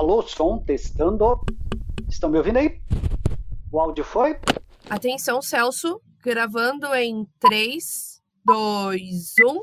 Alô, som, testando. Estão me ouvindo aí? O áudio foi? Atenção, Celso, gravando em 3, 2, 1.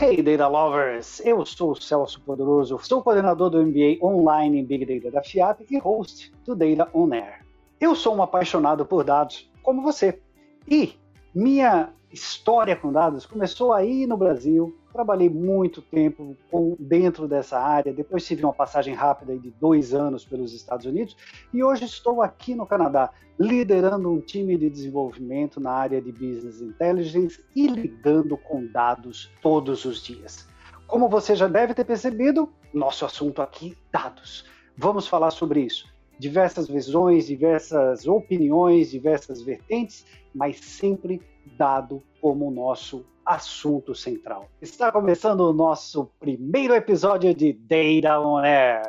Hey Data Lovers, eu sou o Celso Poderoso, sou coordenador do MBA Online em Big Data da FIAP e host do Data On Air. Eu sou um apaixonado por dados, como você, e minha história com dados começou aí no Brasil, trabalhei muito tempo com, dentro dessa área, depois tive uma passagem rápida de dois anos pelos Estados Unidos e hoje estou aqui no Canadá, liderando um time de desenvolvimento na área de Business Intelligence e lidando com dados todos os dias. Como você já deve ter percebido, nosso assunto aqui, dados. Vamos falar sobre isso. Diversas visões, diversas opiniões, diversas vertentes, mas sempre dado como nosso assunto central. Está começando o nosso primeiro episódio de Data on Air.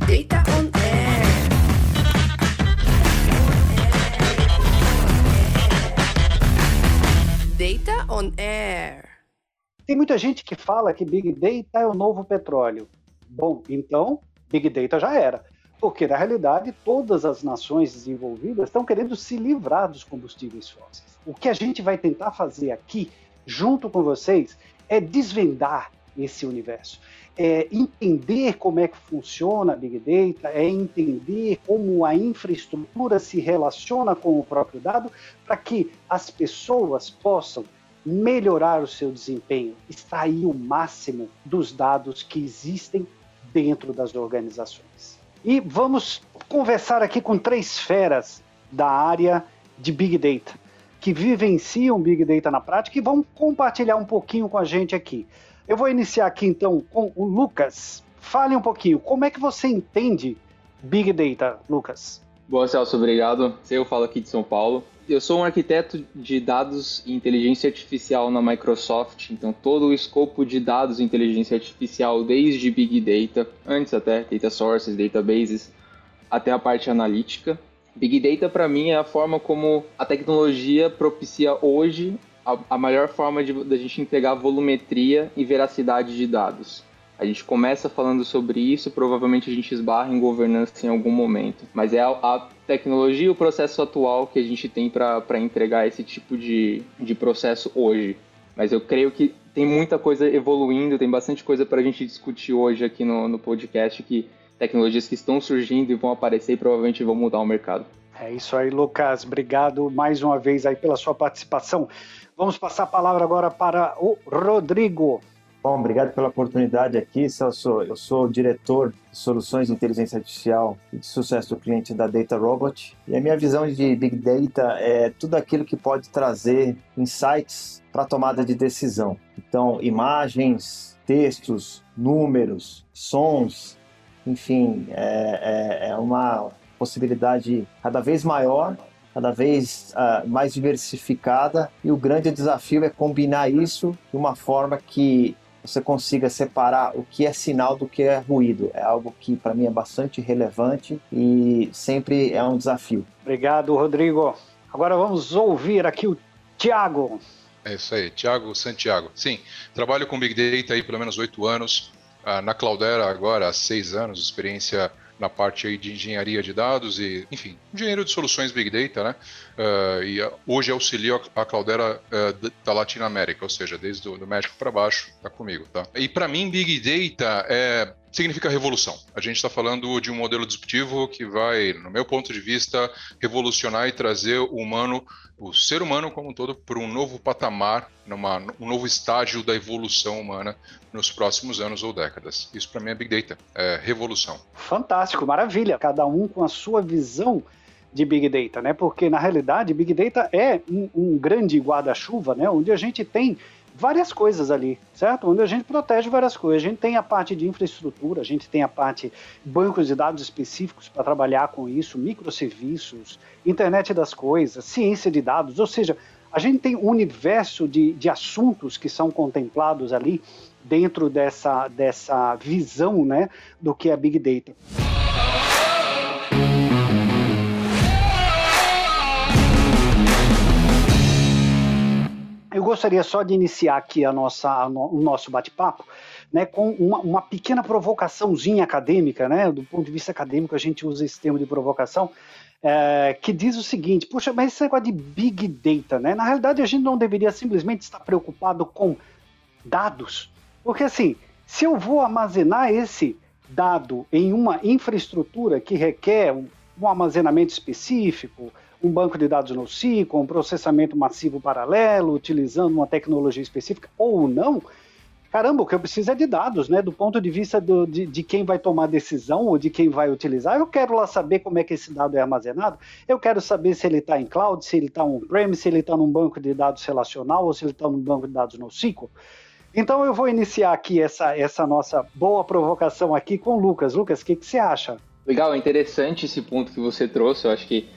Data on Air. Data on Air. Tem muita gente que fala que Big Data é o novo petróleo. Bom, então, Big Data já era. Porque, na realidade, todas as nações desenvolvidas estão querendo se livrar dos combustíveis fósseis. O que a gente vai tentar fazer aqui junto com vocês, é desvendar esse universo. É entender como é que funciona a Big Data, é entender como a infraestrutura se relaciona com o próprio dado, para que as pessoas possam melhorar o seu desempenho, extrair o máximo dos dados que existem dentro das organizações. E vamos conversar aqui com três feras da área de Big Data que vivenciam Big Data na prática e vão compartilhar um pouquinho com a gente aqui. Eu vou iniciar aqui então com o Lucas. Fale um pouquinho, como é que você entende Big Data, Lucas? Boa, Celso, obrigado. Eu falo aqui de São Paulo. Eu sou um arquiteto de dados e inteligência artificial na Microsoft, então todo o escopo de dados e inteligência artificial, desde Big Data, antes até Data Sources, Databases, até a parte analítica. Big Data para mim é a forma como a tecnologia propicia hoje a, a maior forma de da gente entregar volumetria e veracidade de dados. A gente começa falando sobre isso, provavelmente a gente esbarra em governança em algum momento. Mas é a, a tecnologia e o processo atual que a gente tem para entregar esse tipo de, de processo hoje. Mas eu creio que tem muita coisa evoluindo, tem bastante coisa para a gente discutir hoje aqui no, no podcast que tecnologias que estão surgindo e vão aparecer e provavelmente vão mudar o mercado. É isso aí, Lucas. Obrigado mais uma vez aí pela sua participação. Vamos passar a palavra agora para o Rodrigo. Bom, obrigado pela oportunidade aqui, Celso. Eu sou diretor de soluções de inteligência artificial e de sucesso do cliente da Data Robot. E a minha visão de Big Data é tudo aquilo que pode trazer insights para tomada de decisão. Então, imagens, textos, números, sons, enfim, é, é, é uma possibilidade cada vez maior, cada vez uh, mais diversificada, e o grande desafio é combinar isso de uma forma que você consiga separar o que é sinal do que é ruído. É algo que para mim é bastante relevante e sempre é um desafio. Obrigado, Rodrigo. Agora vamos ouvir aqui o Tiago. É isso aí, Tiago Santiago. Sim, trabalho com Big Data aí pelo menos oito anos. Ah, na Cloudera agora há seis anos, experiência na parte aí de engenharia de dados e, enfim, engenheiro de soluções Big Data, né? Uh, e hoje auxilio a Cloudera uh, da Latinoamérica, ou seja, desde o México para baixo, tá comigo, tá? E para mim, Big Data é significa revolução. A gente está falando de um modelo disruptivo que vai, no meu ponto de vista, revolucionar e trazer o humano, o ser humano como um todo, para um novo patamar, numa, um novo estágio da evolução humana nos próximos anos ou décadas. Isso para mim é Big Data, é revolução. Fantástico, maravilha. Cada um com a sua visão de Big Data, né? Porque na realidade Big Data é um, um grande guarda-chuva, né? Onde a gente tem várias coisas ali, certo? Onde a gente protege várias coisas. A gente tem a parte de infraestrutura, a gente tem a parte bancos de dados específicos para trabalhar com isso, microserviços, internet das coisas, ciência de dados, ou seja, a gente tem um universo de, de assuntos que são contemplados ali dentro dessa, dessa visão né, do que é Big Data. Eu gostaria só de iniciar aqui a nossa, a no, o nosso bate-papo né, com uma, uma, pequena provocaçãozinha acadêmica, né, do ponto de vista acadêmico a gente usa esse termo de provocação, é, que diz o seguinte, puxa, mas esse negócio de Big Data, né, na realidade a gente não deveria simplesmente estar preocupado com dados, porque assim, se eu vou armazenar esse dado em uma infraestrutura que requer um, um armazenamento específico, um banco de dados NoSQL, um processamento massivo paralelo, utilizando uma tecnologia específica ou não, caramba, o que eu preciso é de dados, né? Do ponto de vista do, de, de, quem vai tomar decisão ou de quem vai utilizar. Eu quero lá saber como é que esse dado é armazenado. Eu quero saber se ele está em cloud, se ele está on-prem, se ele está num banco de dados relacional ou se ele está num banco de dados NoSQL. Então eu vou iniciar aqui essa, essa nossa boa provocação aqui com o Lucas. Lucas, o que, que você acha? Legal, é interessante esse ponto que você trouxe. Eu acho que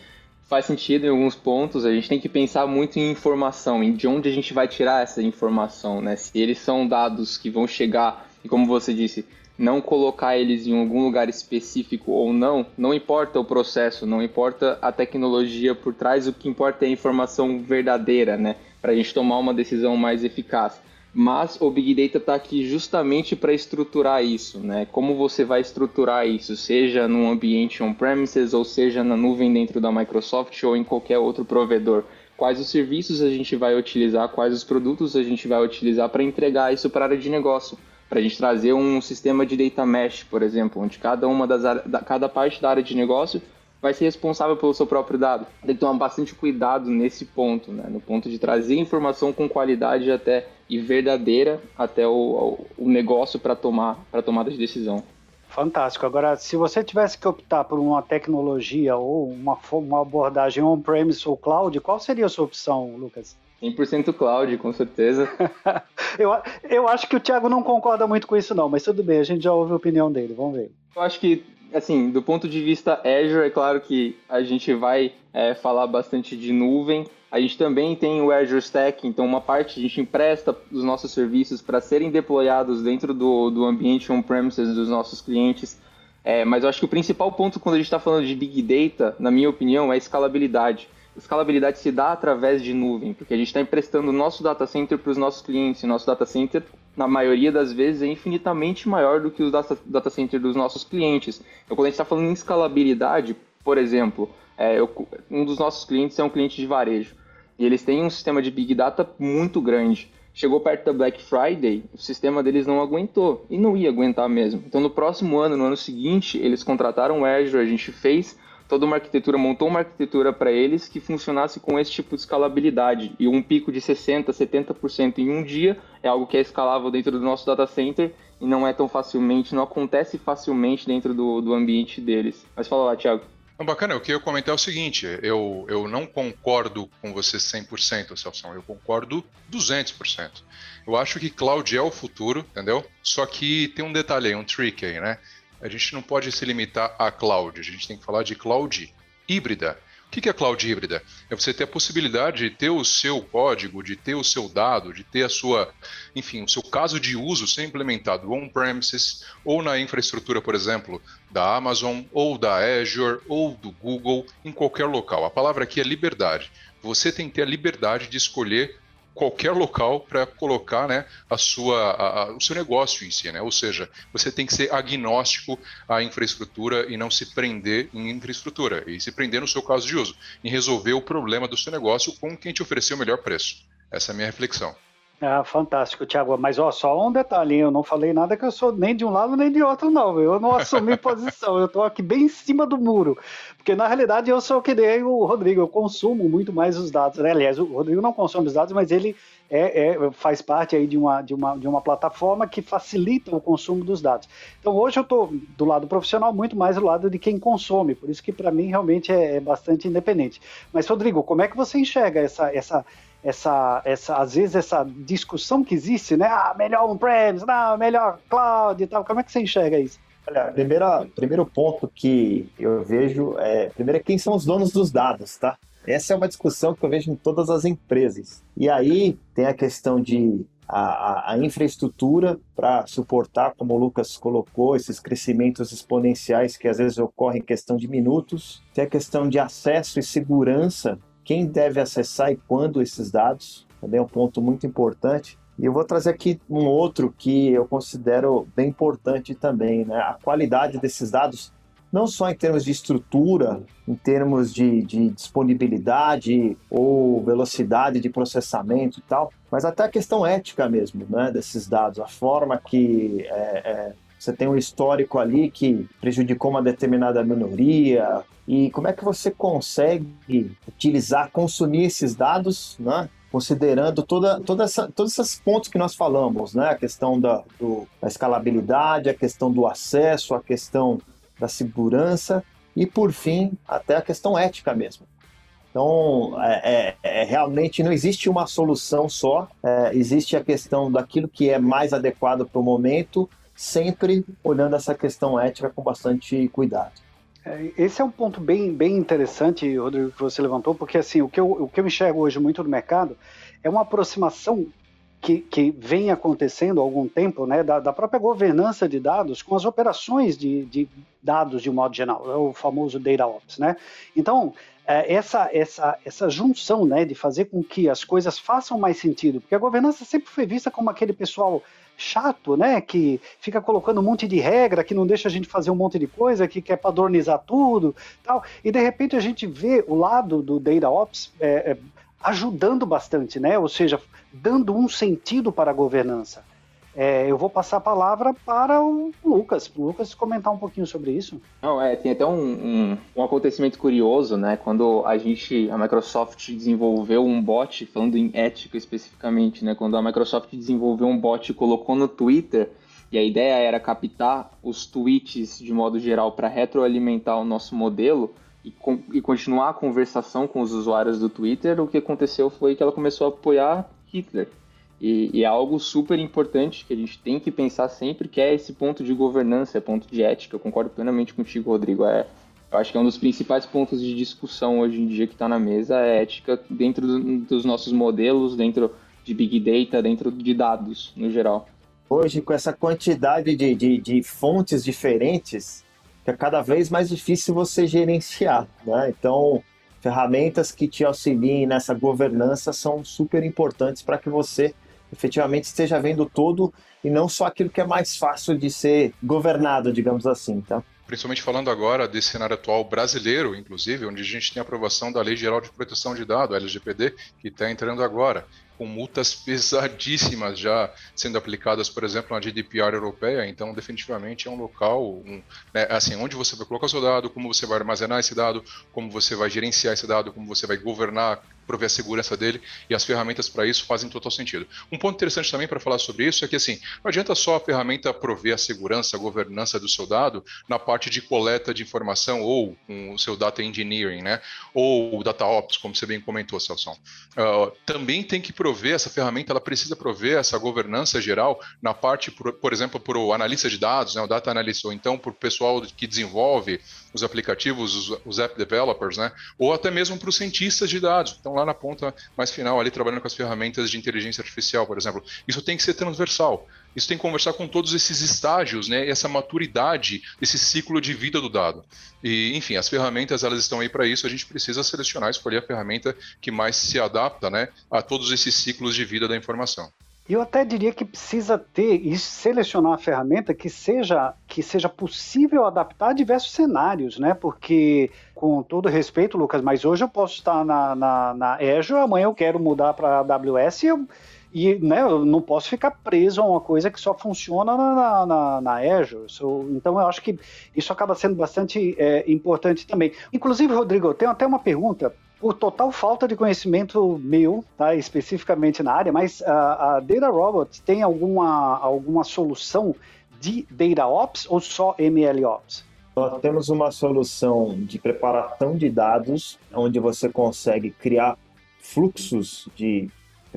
faz sentido em alguns pontos. A gente tem que pensar muito em informação, em de onde a gente vai tirar essa informação, né? Se eles são dados que vão chegar, e como você disse, não colocar eles em algum lugar específico ou não, não importa o processo, não importa a tecnologia por trás, o que importa é a informação verdadeira, né? Para a gente tomar uma decisão mais eficaz mas o Big Data está aqui justamente para estruturar isso, né? Como você vai estruturar isso, seja num ambiente on-premises ou seja na nuvem dentro da Microsoft ou em qualquer outro provedor. Quais os serviços a gente vai utilizar, quais os produtos a gente vai utilizar para entregar isso para a área de negócio, para a gente trazer um sistema de data mesh, por exemplo, onde cada uma das cada parte da área de negócio vai ser responsável pelo seu próprio dado. Tem que tomar bastante cuidado nesse ponto, né? no ponto de trazer informação com qualidade até e verdadeira até o, o negócio para tomar para tomada de decisão. Fantástico. Agora, se você tivesse que optar por uma tecnologia ou uma, uma abordagem on-premise ou cloud, qual seria a sua opção, Lucas? 100% cloud, com certeza. eu, eu acho que o Thiago não concorda muito com isso, não, mas tudo bem, a gente já ouve a opinião dele, vamos ver. Eu acho que, assim, do ponto de vista Azure, é claro que a gente vai é, falar bastante de nuvem, a gente também tem o Azure Stack, então uma parte a gente empresta os nossos serviços para serem deployados dentro do, do ambiente on-premises dos nossos clientes. É, mas eu acho que o principal ponto quando a gente está falando de Big Data, na minha opinião, é a escalabilidade. Escalabilidade se dá através de nuvem, porque a gente está emprestando o nosso data center para os nossos clientes. O nosso data center, na maioria das vezes, é infinitamente maior do que o data, data center dos nossos clientes. Então, quando a gente está falando em escalabilidade, por exemplo, é, eu, um dos nossos clientes é um cliente de varejo. E eles têm um sistema de Big Data muito grande. Chegou perto da Black Friday, o sistema deles não aguentou. E não ia aguentar mesmo. Então, no próximo ano, no ano seguinte, eles contrataram o Azure, a gente fez toda uma arquitetura, montou uma arquitetura para eles que funcionasse com esse tipo de escalabilidade. E um pico de 60%, 70% em um dia é algo que é escalável dentro do nosso data center e não é tão facilmente, não acontece facilmente dentro do, do ambiente deles. Mas fala lá, Thiago. Bacana, o que eu comentar é o seguinte, eu, eu não concordo com você 100%, Celso, eu concordo 200%. Eu acho que cloud é o futuro, entendeu? Só que tem um detalhe aí, um trick aí, né? A gente não pode se limitar a cloud, a gente tem que falar de cloud híbrida. O que é cloud híbrida? É você ter a possibilidade de ter o seu código, de ter o seu dado, de ter a sua, enfim, o seu caso de uso ser implementado on-premises ou na infraestrutura, por exemplo, da Amazon ou da Azure ou do Google, em qualquer local. A palavra aqui é liberdade. Você tem que ter a liberdade de escolher qualquer local para colocar né, a sua, a, a, o seu negócio em si. Né? Ou seja, você tem que ser agnóstico à infraestrutura e não se prender em infraestrutura, e se prender no seu caso de uso, em resolver o problema do seu negócio com quem te oferecer o melhor preço. Essa é a minha reflexão. Ah, fantástico, Thiago. Mas ó, só um detalhe, eu não falei nada que eu sou nem de um lado nem de outro, não. Eu não assumi posição, eu estou aqui bem em cima do muro. Porque na realidade eu sou que nem o Rodrigo, eu consumo muito mais os dados. Né? Aliás, o Rodrigo não consome os dados, mas ele é, é, faz parte aí de uma, de, uma, de uma plataforma que facilita o consumo dos dados. Então hoje eu estou do lado profissional muito mais do lado de quem consome, por isso que para mim realmente é, é bastante independente. Mas Rodrigo, como é que você enxerga essa, essa essa, essa, às vezes essa discussão que existe, né? Ah, melhor on-premise, não, melhor cloud e tal. Como é que você enxerga isso? Olha, primeira, primeiro ponto que eu vejo é, primeiro é quem são os donos dos dados, tá? Essa é uma discussão que eu vejo em todas as empresas. E aí tem a questão de a, a, infraestrutura para suportar, como o Lucas colocou, esses crescimentos exponenciais que às vezes ocorrem em questão de minutos. Tem a questão de acesso e segurança quem deve acessar e quando esses dados. também é um ponto muito importante. E eu vou trazer aqui um outro que eu considero bem importante também, né? A qualidade desses dados, não só em termos de estrutura, em termos de, de disponibilidade ou velocidade de processamento e tal, mas até a questão ética mesmo, né? Desses dados, a forma que é, é, você tem um histórico ali que prejudicou uma determinada minoria, e como é que você consegue utilizar, consumir esses dados, né? considerando toda, toda essa, todos esses pontos que nós falamos, né? A questão da, do, da escalabilidade, a questão do acesso, a questão da segurança e, por fim, até a questão ética mesmo. Então, é, é, é realmente não existe uma solução só, é, existe a questão daquilo que é mais adequado para o momento, sempre olhando essa questão ética com bastante cuidado. É, esse é um ponto bem, bem interessante, Rodrigo, que você levantou, porque assim, o que, eu, o que eu enxergo hoje muito no mercado é uma aproximação que, que vem acontecendo há algum tempo, né, da, da própria governança de dados com as operações de, de dados de um modo geral, é o famoso Data Ops, né? Então, essa, essa, essa junção, né, de fazer com que as coisas façam mais sentido, porque a governança sempre foi vista como aquele pessoal chato, né? Que fica colocando um monte de regra, que não deixa a gente fazer um monte de coisa, que quer padronizar tudo, tal. E de repente a gente vê o lado do Data Ops é, é, ajudando bastante, né? Ou seja, dando um sentido para a governança. É, eu vou passar a palavra para o Lucas, o Lucas comentar um pouquinho sobre isso. Não, é, tem até um, um, um, acontecimento curioso, né? Quando a gente, a Microsoft desenvolveu um bot, falando em ética especificamente, né? Quando a Microsoft desenvolveu um bot e colocou no Twitter, e a ideia era captar os tweets de modo geral para retroalimentar o nosso modelo e, com, e continuar a conversação com os usuários do Twitter, o que aconteceu foi que ela começou a apoiar Hitler. E, e, é algo super importante que a gente tem que pensar sempre, que é esse ponto de governança, ponto de ética. Eu concordo plenamente contigo, Rodrigo. É, eu acho que é um dos principais pontos de discussão hoje em dia que está na mesa é ética dentro do, dos nossos modelos, dentro de Big Data, dentro de dados no geral. Hoje, com essa quantidade de, de, de fontes diferentes, é cada vez mais difícil você gerenciar. Né? Então, ferramentas que te auxiliem nessa governança são super importantes para que você efetivamente esteja vendo todo e não só aquilo que é mais fácil de ser governado, digamos assim, tá? Principalmente falando agora desse cenário atual brasileiro, inclusive, onde a gente tem a aprovação da Lei Geral de Proteção de Dados, LGPD, que está entrando agora com multas pesadíssimas já sendo aplicadas, por exemplo, na GDPR europeia. Então, definitivamente é um local, um, né, assim, onde você vai colocar seu dado, como você vai armazenar esse dado, como você vai gerenciar esse dado, como você vai governar prover a segurança dele e as ferramentas para isso fazem total sentido. Um ponto interessante também para falar sobre isso é que assim, não adianta só a ferramenta prover a segurança, a governança do seu dado na parte de coleta de informação ou com o seu data engineering, né? Ou data ops, como você bem comentou, Celso. Uh, também tem que prover essa ferramenta, ela precisa prover essa governança geral na parte, por, por exemplo, para o analista de dados, né, o data analyst, ou então para o pessoal que desenvolve os aplicativos, os, os app developers, né? Ou até mesmo para os cientistas de dados. Então lá na ponta mais final, ali trabalhando com as ferramentas de inteligência artificial, por exemplo. Isso tem que ser transversal. Isso tem que conversar com todos esses estágios, né? Essa maturidade, esse ciclo de vida do dado. E, enfim, as ferramentas elas estão aí para isso. A gente precisa selecionar, escolher a ferramenta que mais se adapta, né, a todos esses ciclos de vida da informação. Eu até diria que precisa ter e selecionar a ferramenta que seja que seja possível adaptar a diversos cenários, né? Porque, com todo respeito, Lucas, mas hoje eu posso estar na, na, na Azure, amanhã eu quero mudar para AWS e, eu, e né, eu não posso ficar preso a uma coisa que só funciona na, na, na Azure. Então, eu acho que isso acaba sendo bastante é, importante também. Inclusive, Rodrigo, eu tenho até uma pergunta por total falta de conhecimento meu, tá, especificamente na área, mas a, a Data Robot tem alguma, alguma solução de Data Ops ou só ML Ops? Nós temos uma solução de preparação de dados, onde você consegue criar fluxos de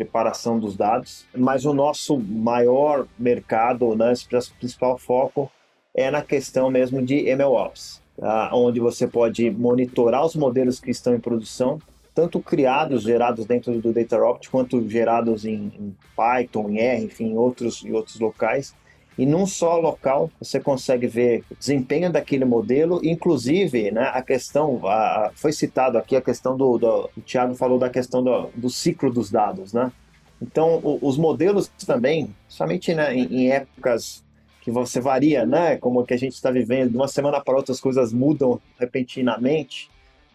preparação dos dados, mas o nosso maior mercado, né, nosso principal foco é na questão mesmo de MLOps uh, onde você pode monitorar os modelos que estão em produção, tanto criados, gerados dentro do DataRopt, quanto gerados em, em Python, em R, enfim, em outros, em outros locais. E num só local você consegue ver o desempenho daquele modelo, inclusive né, a questão, a, foi citado aqui a questão do, do o Thiago falou da questão do, do ciclo dos dados, né? Então, o, os modelos também, somente né, em, em, épocas que você varia, né, como que a gente está vivendo, de uma semana para outra as coisas mudam repentinamente,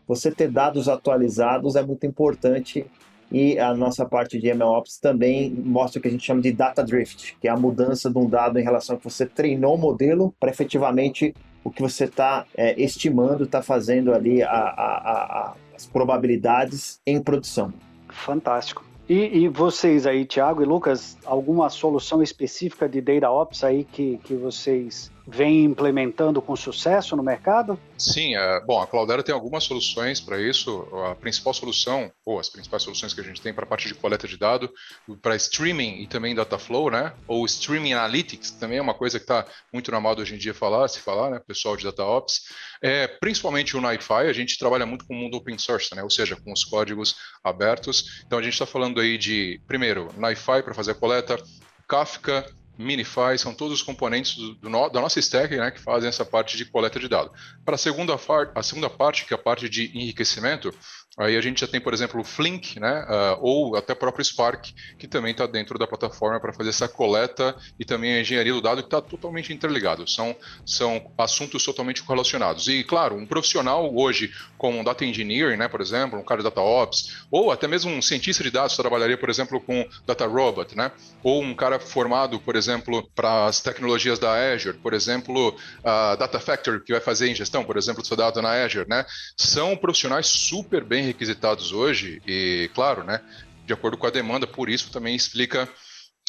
você ter dados atualizados é muito importante e a nossa parte de MLOps também mostra o que a gente chama de data drift, que é a mudança de um dado em relação a que você treinou o modelo para efetivamente o que você está é, estimando, está fazendo ali a, a, a, as probabilidades em produção. Fantástico. E, e, vocês aí, Thiago e Lucas, alguma solução específica de Data Ops aí que, que vocês vem implementando com sucesso no mercado? Sim, é, bom, a Cloudera tem algumas soluções para isso. A principal solução, ou as principais soluções que a gente tem para a parte de coleta de dado, para streaming e também Dataflow, né? Ou Streaming Analytics, também é uma coisa que está muito na moda hoje em dia falar, se falar, né? Pessoal de DataOps. É, principalmente o NiFi, a gente trabalha muito com o mundo open source, né? Ou seja, com os códigos abertos. Então a gente está falando aí de, primeiro, NiFi para fazer a coleta, Kafka, Minify, são todos os componentes do, do da nossa stack né, que fazem essa parte de coleta de dados. Para a segunda, a segunda parte, que é a parte de enriquecimento, Aí a gente já tem, por exemplo, o Flink, né, uh, ou até o próprio Spark, que também está dentro da plataforma para fazer essa coleta e também a engenharia do dado que está totalmente interligado. São, são assuntos totalmente correlacionados. E, claro, um profissional hoje, como um data engineer, né, por exemplo, um cara de data ops, ou até mesmo um cientista de dados, trabalharia, por exemplo, com data robot, né, ou um cara formado, por exemplo, para as tecnologias da Azure, por exemplo, a Data Factory, que vai fazer ingestão, por exemplo, do seu dado na Azure, né, são profissionais super bem requisitados hoje e, claro, né, de acordo com a demanda, por isso também explica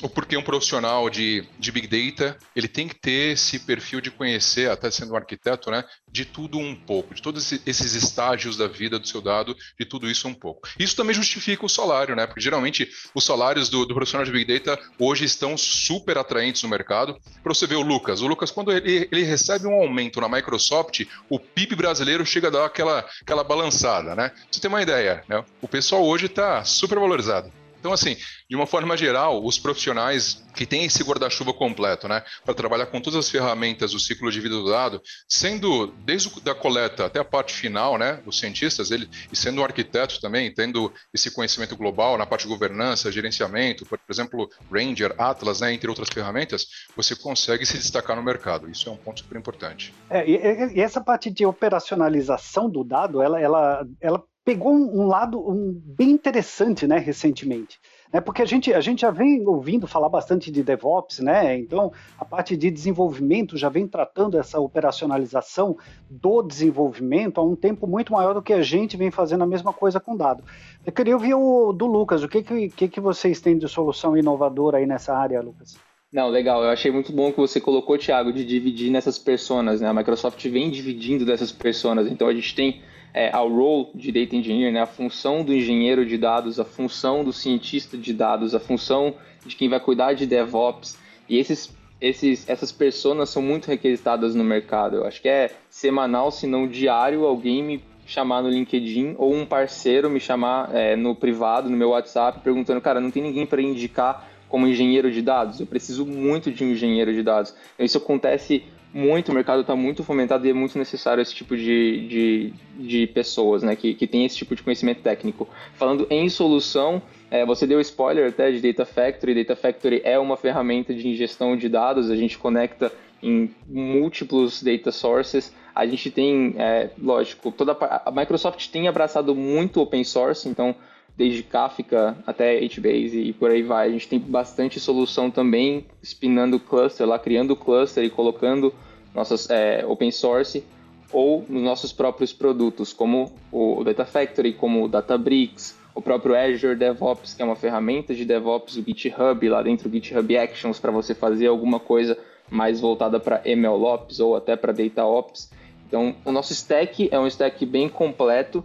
o porquê um profissional de, de Big Data ele tem que ter esse perfil de conhecer, até sendo um arquiteto, né, de tudo um pouco, de todos esses estágios da vida do seu dado, de tudo isso um pouco. Isso também justifica o salário, né, porque geralmente os salários do, do profissional de Big Data hoje estão super atraentes no mercado. Para você ver o Lucas, o Lucas, quando ele, ele recebe um aumento na Microsoft, o PIB brasileiro chega a dar aquela, aquela balançada, né? Pra você ter uma ideia, né? O pessoal hoje está super valorizado. Então, assim, de uma forma geral, os profissionais que têm esse guarda-chuva completo, né, para trabalhar com todas as ferramentas do ciclo de vida do dado, sendo desde a coleta até a parte final, né, os cientistas, ele, e sendo um arquiteto também, tendo esse conhecimento global na parte de governança, gerenciamento, por exemplo, Ranger, Atlas, né, entre outras ferramentas, você consegue se destacar no mercado. Isso é um ponto super importante. É, e, e essa parte de operacionalização do dado, ela, ela, ela pegou um, lado um, bem interessante, né, recentemente. Né, porque a gente, a gente já vem ouvindo falar bastante de DevOps, né? Então, a parte de desenvolvimento já vem tratando essa operacionalização do desenvolvimento há um tempo muito maior do que a gente vem fazendo a mesma coisa com dado. Eu queria ouvir o do Lucas, o que, que, que vocês têm de solução inovadora aí nessa área, Lucas? Não, legal. Eu achei muito bom que você colocou, Thiago, de dividir nessas personas. Né? A Microsoft vem dividindo dessas personas. Então a gente tem é, ao role de data engineer, né, a função do engenheiro de dados, a função do cientista de dados, a função de quem vai cuidar de DevOps. E esses, esses, essas pessoas são muito requisitadas no mercado. Eu acho que é semanal, se não diário, alguém me chamar no LinkedIn ou um parceiro me chamar é, no privado, no meu WhatsApp, perguntando, cara, não tem ninguém para indicar como engenheiro de dados? Eu preciso muito de um engenheiro de dados. Isso acontece muito, o mercado está muito fomentado e é muito necessário esse tipo de, de, de pessoas, né, que, que tem esse tipo de conhecimento técnico. Falando em solução, é, você deu spoiler até de Data Factory. Data Factory é uma ferramenta de ingestão de dados, a gente conecta em múltiplos data sources. A gente tem, é, lógico, toda a, a Microsoft tem abraçado muito open source, então desde Kafka até HBase e por aí vai. A gente tem bastante solução também, spinando cluster lá, criando cluster e colocando nossas é, open source ou nos nossos próprios produtos, como o Data Factory, como o Databricks, o próprio Azure DevOps, que é uma ferramenta de DevOps, o GitHub, lá dentro o GitHub Actions, para você fazer alguma coisa mais voltada para MLOps ou até para DataOps. Então, o nosso stack é um stack bem completo,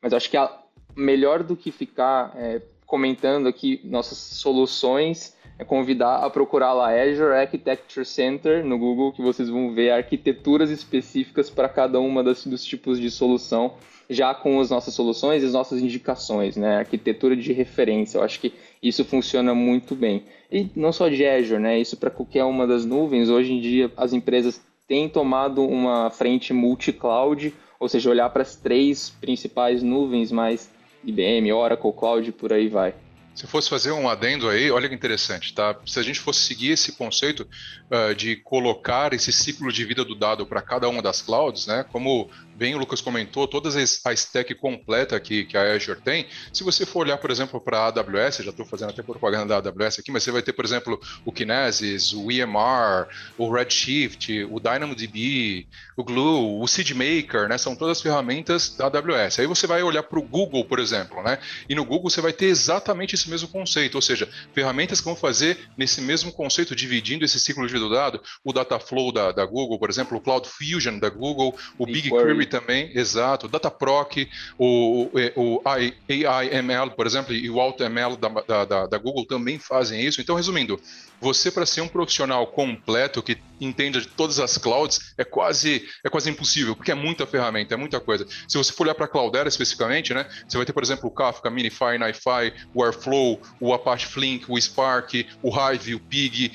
mas acho que a, melhor do que ficar é, comentando aqui nossas soluções, é convidar a procurar lá Azure Architecture Center no Google, que vocês vão ver arquiteturas específicas para cada uma das, dos tipos de solução, já com as nossas soluções e as nossas indicações, né? Arquitetura de referência, eu acho que isso funciona muito bem. E não só de Azure, né? Isso para qualquer uma das nuvens. Hoje em dia, as empresas têm tomado uma frente multi-cloud, ou seja, olhar para as três principais nuvens, mas IBM, Oracle, Cloud, por aí vai. Se fosse fazer um adendo aí, olha que interessante, tá? Se a gente fosse seguir esse conceito uh, de colocar esse ciclo de vida do dado para cada uma das clouds, né? Como bem o Lucas comentou, toda a stack completa que, que a Azure tem, se você for olhar, por exemplo, para a AWS, já estou fazendo até propaganda da AWS aqui, mas você vai ter, por exemplo, o Kinesis, o EMR, o Redshift, o DynamoDB, o Glue, o SeedMaker, né? São todas ferramentas da AWS. Aí você vai olhar para o Google, por exemplo, né? E no Google você vai ter exatamente esse mesmo conceito, ou seja, ferramentas que vão fazer nesse mesmo conceito, dividindo esse ciclo de vida do dado, o Dataflow da, da Google, por exemplo, o Cloud Fusion da Google, o BigQuery também, exato, o Dataproc, o, o, o AIML, por exemplo, e o AutoML da, da, da Google também fazem isso. Então, resumindo, você para ser um profissional completo que entenda de todas as clouds é quase é quase impossível, porque é muita ferramenta, é muita coisa. Se você for olhar para a Cloudera especificamente, né, você vai ter, por exemplo, o Kafka, Minify, NiFi, o Airflow, o Apache Flink, o Spark, o Hive, o Pig,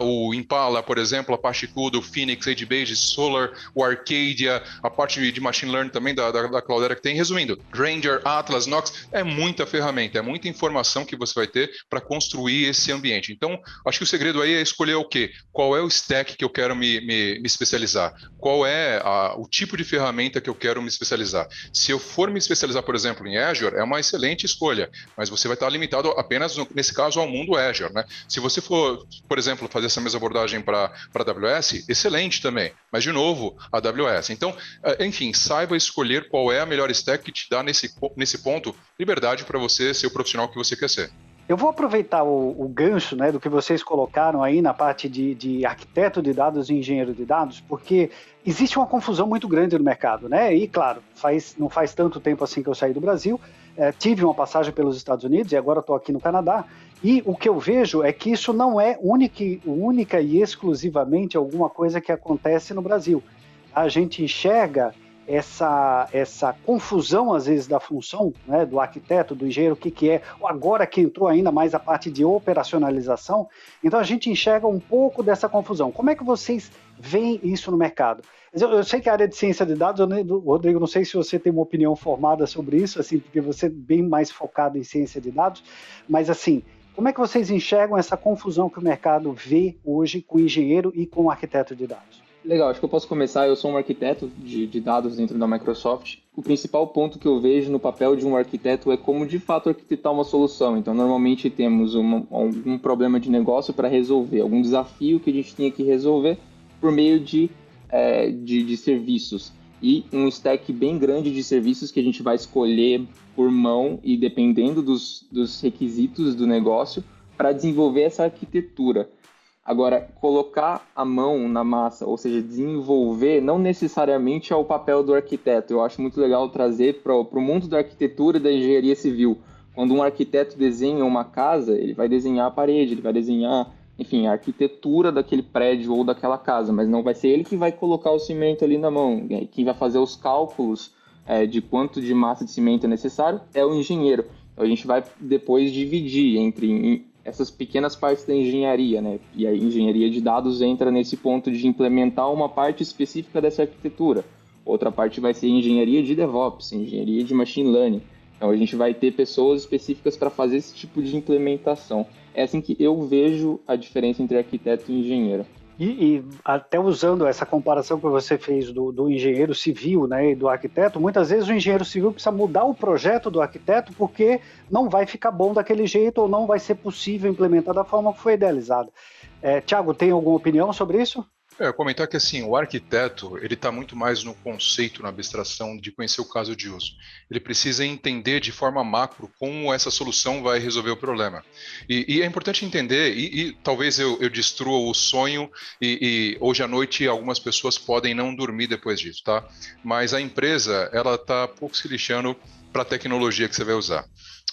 uh, o Impala, por exemplo, Apache o Phoenix, AgeBase, Solar, o Arcadia, a parte de machine learning também da, da, da Cloudera que tem. Resumindo, Ranger, Atlas, Nox, é muita ferramenta, é muita informação que você vai ter para construir esse ambiente. Então, acho que o segredo aí é escolher o quê? Qual é o stack que eu quero me, me, me especializar? Qual é a, o tipo de ferramenta que eu quero me especializar? Se eu for me especializar, por exemplo, em Azure, é uma excelente escolha, mas você vai estar limitado apenas, nesse caso, ao mundo Azure, né? Se você for, por exemplo, fazer essa mesma abordagem para AWS, excelente também, mas, de novo, a AWS. Então, eh, enfim, saiba escolher qual é a melhor stack que te dá nesse, nesse ponto liberdade para você ser o profissional que você quer ser. Eu vou aproveitar o, o, gancho né, do que vocês colocaram aí na parte de, de, arquiteto de dados e engenheiro de dados, porque existe uma confusão muito grande no mercado, né? E claro, faz, não faz tanto tempo assim que eu saí do Brasil, é, tive uma passagem pelos Estados Unidos e agora estou aqui no Canadá. E o que eu vejo é que isso não é única, única e exclusivamente alguma coisa que acontece no Brasil. A gente enxerga essa, essa confusão, às vezes, da função né, do arquiteto, do engenheiro, o que, que é, agora que entrou ainda mais a parte de operacionalização, então a gente enxerga um pouco dessa confusão. Como é que vocês veem isso no mercado? Eu, eu sei que a área de ciência de dados, Rodrigo, não sei se você tem uma opinião formada sobre isso, assim, porque você é bem mais focado em ciência de dados, mas assim, como é que vocês enxergam essa confusão que o mercado vê hoje com o engenheiro e com o arquiteto de dados? Legal, acho que eu posso começar. Eu sou um arquiteto de, de, dados dentro da Microsoft. O principal ponto que eu vejo no papel de um arquiteto é como de fato arquitetar uma solução. Então, normalmente temos uma, algum problema de negócio para resolver, algum desafio que a gente tinha que resolver por meio de, é, de, de serviços. E um stack bem grande de serviços que a gente vai escolher por mão e dependendo dos, dos requisitos do negócio para desenvolver essa arquitetura. Agora, colocar a mão na massa, ou seja, desenvolver, não necessariamente é o papel do arquiteto. Eu acho muito legal trazer para o mundo da arquitetura e da engenharia civil. Quando um arquiteto desenha uma casa, ele vai desenhar a parede, ele vai desenhar, enfim, a arquitetura daquele prédio ou daquela casa, mas não vai ser ele que vai colocar o cimento ali na mão. Quem vai fazer os cálculos é, de quanto de massa de cimento é necessário é o engenheiro. Então, a gente vai depois dividir entre essas pequenas partes da engenharia, né? E a engenharia de dados entra nesse ponto de implementar uma parte específica dessa arquitetura. Outra parte vai ser engenharia de DevOps, engenharia de machine learning. Então a gente vai ter pessoas específicas para fazer esse tipo de implementação. É assim que eu vejo a diferença entre arquiteto e engenheiro. E, e, até usando essa comparação que você fez do, do, engenheiro civil né, e do arquiteto, muitas vezes o engenheiro civil precisa mudar o projeto do arquiteto porque não vai ficar bom daquele jeito ou não vai ser possível implementar da forma que foi idealizada. É, Tiago, tem alguma opinião sobre isso? É, comentar que assim, o arquiteto, ele está muito mais no conceito, na abstração de conhecer o caso de uso. Ele precisa entender de forma macro como essa solução vai resolver o problema. E, e é importante entender, e, e talvez eu, eu, destrua o sonho, e, e, hoje à noite algumas pessoas podem não dormir depois disso, tá? Mas a empresa, ela está pouco se lixando para a tecnologia que você vai usar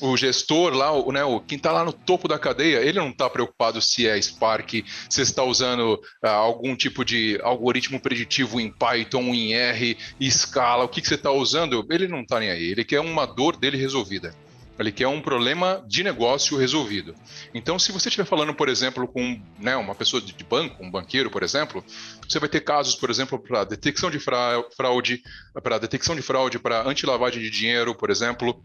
o gestor lá, o, né, o, quem está lá no topo da cadeia, ele não está preocupado se é Spark, se está usando uh, algum tipo de algoritmo preditivo em Python, em R, escala, o que, que você está usando, ele não está nem aí. Ele quer uma dor dele resolvida. Ele quer um problema de negócio resolvido. Então, se você estiver falando, por exemplo, com né, uma pessoa de banco, um banqueiro, por exemplo, você vai ter casos, por exemplo, para detecção de fraude, para detecção de fraude, para anti-lavagem de dinheiro, por exemplo,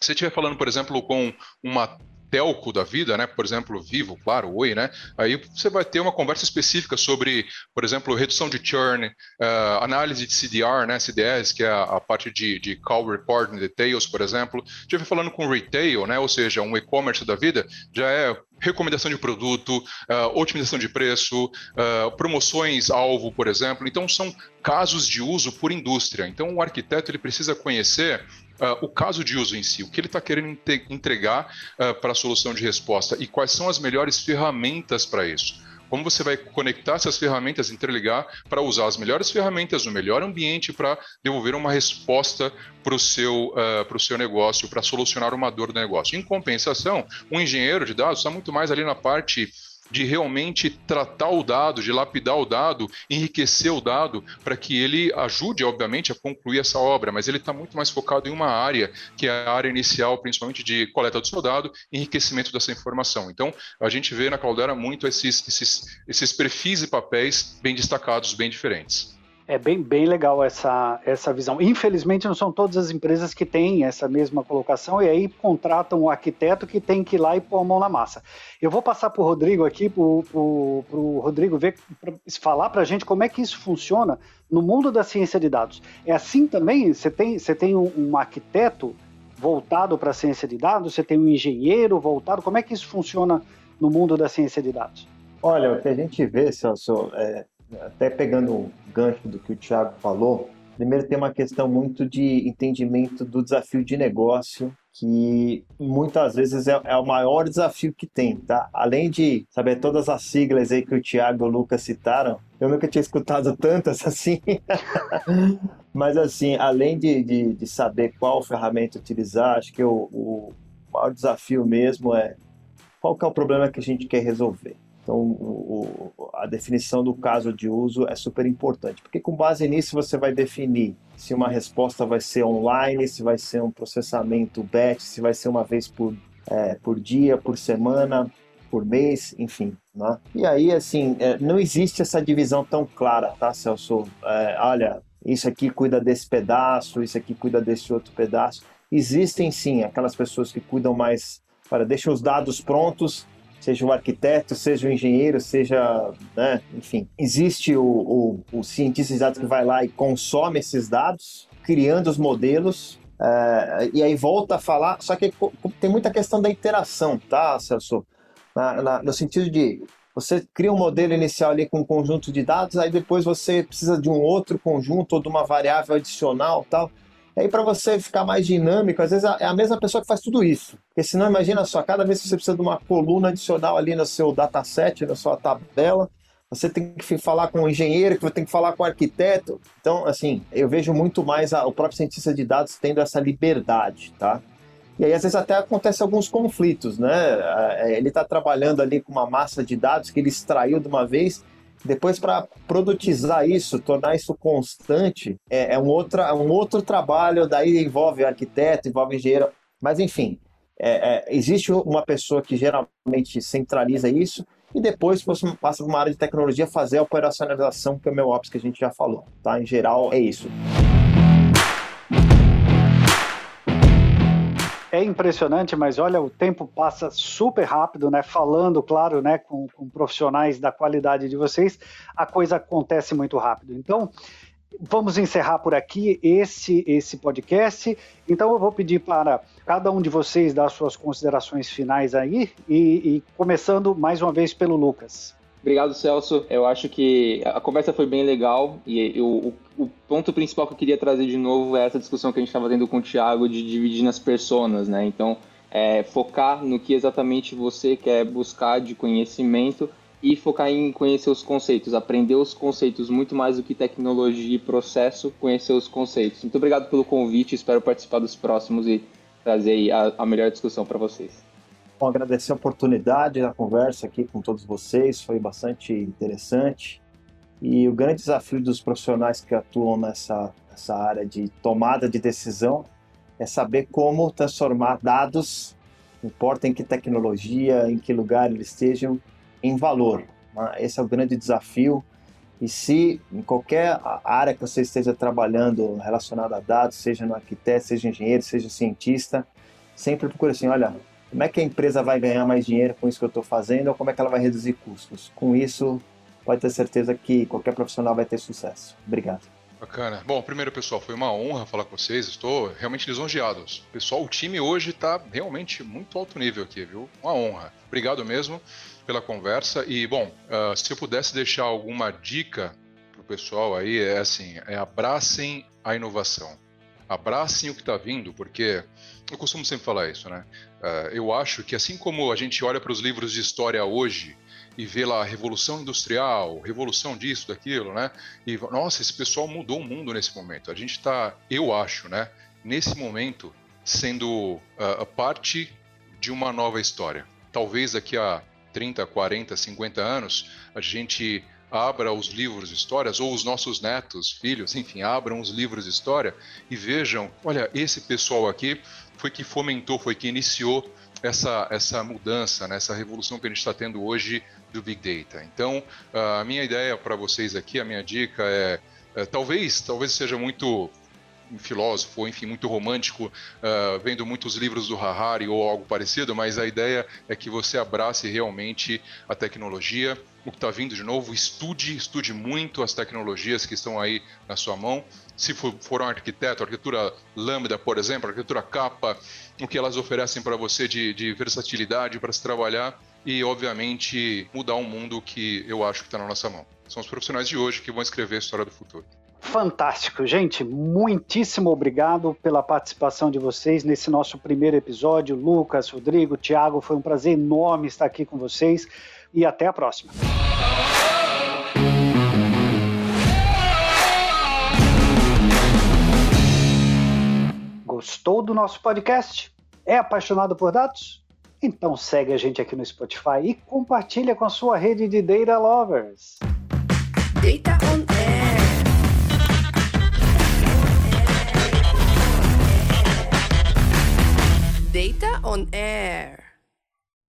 se você estiver falando, por exemplo, com uma telco da vida, né? Por exemplo, Vivo, claro, Oi, né? Aí você vai ter uma conversa específica sobre, por exemplo, redução de churn, uh, análise de CDR, né? CDS, que é a, a parte de, de call reporting details, por exemplo. Estive falando com retail, né? Ou seja, um e-commerce da vida, já é recomendação de produto, uh, otimização de preço, uh, promoções alvo, por exemplo. Então são casos de uso por indústria. Então o arquiteto ele precisa conhecer Uh, o caso de uso em si, o que ele está querendo entregar uh, para a solução de resposta e quais são as melhores ferramentas para isso. Como você vai conectar essas ferramentas, interligar para usar as melhores ferramentas no melhor ambiente para devolver uma resposta para o seu, uh, seu negócio, para solucionar uma dor do negócio. Em compensação, um engenheiro de dados está muito mais ali na parte de realmente tratar o dado, de lapidar o dado, enriquecer o dado, para que ele ajude, obviamente, a concluir essa obra, mas ele está muito mais focado em uma área, que é a área inicial, principalmente de coleta do seu dado, enriquecimento dessa informação. Então, a gente vê na Caldera muito esses, esses, esses perfis e papéis bem destacados, bem diferentes. É bem, bem legal essa, essa visão. Infelizmente, não são todas as empresas que têm essa mesma colocação e aí contratam o arquiteto que tem que ir lá e pôr a mão na massa. Eu vou passar para o Rodrigo aqui, para o Rodrigo ver, pra falar para a gente como é que isso funciona no mundo da ciência de dados. É assim também? Você tem, você tem um, um arquiteto voltado para a ciência de dados? Você tem um engenheiro voltado? Como é que isso funciona no mundo da ciência de dados? Olha, o que a gente vê, Celso, é, até pegando o gancho do que o Thiago falou, primeiro tem uma questão muito de entendimento do desafio de negócio, que muitas vezes é, é, o maior desafio que tem, tá? Além de saber todas as siglas aí que o Thiago e o Lucas citaram, eu nunca tinha escutado tantas assim. Mas assim, além de, de, de, saber qual ferramenta utilizar, acho que o, o maior desafio mesmo é qual que é o problema que a gente quer resolver. Então, o, a definição do caso de uso é super importante, porque com base nisso você vai definir se uma resposta vai ser online, se vai ser um processamento batch, se vai ser uma vez por, é, por dia, por semana, por mês, enfim. Né? E aí, assim, é, não existe essa divisão tão clara, tá, Celso? É, olha, isso aqui cuida desse pedaço, isso aqui cuida desse outro pedaço. Existem sim aquelas pessoas que cuidam mais, para deixa os dados prontos seja o arquiteto, seja o engenheiro, seja, né, enfim, existe o, o, o, cientista de dados que vai lá e consome esses dados, criando os modelos, é, e aí volta a falar, só que tem muita questão da interação, tá, Celso? Na, na, no sentido de você cria um modelo inicial ali com um conjunto de dados, aí depois você precisa de um outro conjunto ou de uma variável adicional tal. E aí, para você ficar mais dinâmico, às vezes é a mesma pessoa que faz tudo isso. Porque senão, imagina só, cada vez que você precisa de uma coluna adicional ali no seu dataset, na sua tabela, você tem que falar com o engenheiro, que tem que falar com o arquiteto. Então, assim, eu vejo muito mais a, o próprio cientista de dados tendo essa liberdade, tá? E aí, às vezes, até acontece alguns conflitos, né? É, ele está trabalhando ali com uma massa de dados que ele extraiu de uma vez depois, para produtizar isso, tornar isso constante, é, é, um, outra, um outro trabalho, daí envolve arquiteto, envolve engenheiro, mas enfim, é, é, existe uma pessoa que geralmente centraliza isso e depois passa para uma área de tecnologia fazer a operacionalização, que é o meu ops que a gente já falou, tá? Em geral, é isso. É impressionante, mas olha, o tempo passa super rápido, né? Falando, claro, né, com, com profissionais da qualidade de vocês, a coisa acontece muito rápido. Então, vamos encerrar por aqui esse esse podcast. Então eu vou pedir para cada um de vocês dar suas considerações finais aí e, e começando mais uma vez pelo Lucas. Obrigado, Celso. Eu acho que a conversa foi bem legal e eu, o, o, ponto principal que eu queria trazer de novo é essa discussão que a gente estava tendo com o Thiago de dividir nas personas, né? Então, é, focar no que exatamente você quer buscar de conhecimento e focar em conhecer os conceitos, aprender os conceitos muito mais do que tecnologia e processo, conhecer os conceitos. Muito obrigado pelo convite, espero participar dos próximos e trazer a, a melhor discussão para vocês. Bom, agradecer a oportunidade da conversa aqui com todos vocês, foi bastante interessante. E o grande desafio dos profissionais que atuam nessa, nessa área de tomada de decisão é saber como transformar dados, não importa em que tecnologia, em que lugar eles estejam, em valor. Né? Esse é o grande desafio. E se em qualquer área que você esteja trabalhando relacionada a dados, seja no arquiteto, seja engenheiro, seja cientista, sempre procure assim, olha, Como é que a empresa vai ganhar mais dinheiro com isso que eu estou fazendo ou como é que ela vai reduzir custos? Com isso, pode ter certeza que qualquer profissional vai ter sucesso. Obrigado. Bacana. Bom, primeiro, pessoal, foi uma honra falar com vocês. Estou realmente lisonjeado. Pessoal, o time hoje está realmente muito alto nível aqui, viu? Uma honra. Obrigado mesmo pela conversa. E, bom, uh, se eu pudesse deixar alguma dica para o pessoal aí, é assim: é abracem a inovação. Abracem o que está vindo, porque eu costumo sempre falar isso, né? Uh, eu acho que assim como a gente olha para os livros de história hoje e vê lá a revolução industrial, revolução disso, daquilo, né? E nossa, esse pessoal mudou o mundo nesse momento. A gente está, eu acho, né? Nesse momento, sendo uh, parte de uma nova história. Talvez daqui a 30, 40, 50 anos, a gente abra os livros de histórias, ou os nossos netos, filhos, enfim, abram os livros de história e vejam: olha, esse pessoal aqui foi que fomentou, foi que iniciou essa, essa mudança, né, essa revolução que a gente está tendo hoje do Big Data. Então, a minha ideia para vocês aqui, a minha dica é, é talvez, talvez seja muito filósofo, ou enfim, muito romântico, uh, vendo muitos livros do Harari ou algo parecido, mas a ideia é que você abrace realmente a tecnologia, o que está vindo de novo, estude, estude muito as tecnologias que estão aí na sua mão. Se for, for um arquiteto, arquitetura Lambda, por exemplo, arquitetura capa, o que elas oferecem para você de, de versatilidade para se trabalhar e, obviamente, mudar um mundo que eu acho que está na nossa mão. São os profissionais de hoje que vão escrever a história do futuro. Fantástico, gente. Muitíssimo obrigado pela participação de vocês nesse nosso primeiro episódio. Lucas, Rodrigo, Thiago, foi um prazer enorme estar aqui com vocês e até a próxima. Gostou do nosso podcast? É apaixonado por dados? Então segue a gente aqui no Spotify e compartilha com a sua rede de Data Lovers. Data on Air. Data on Air.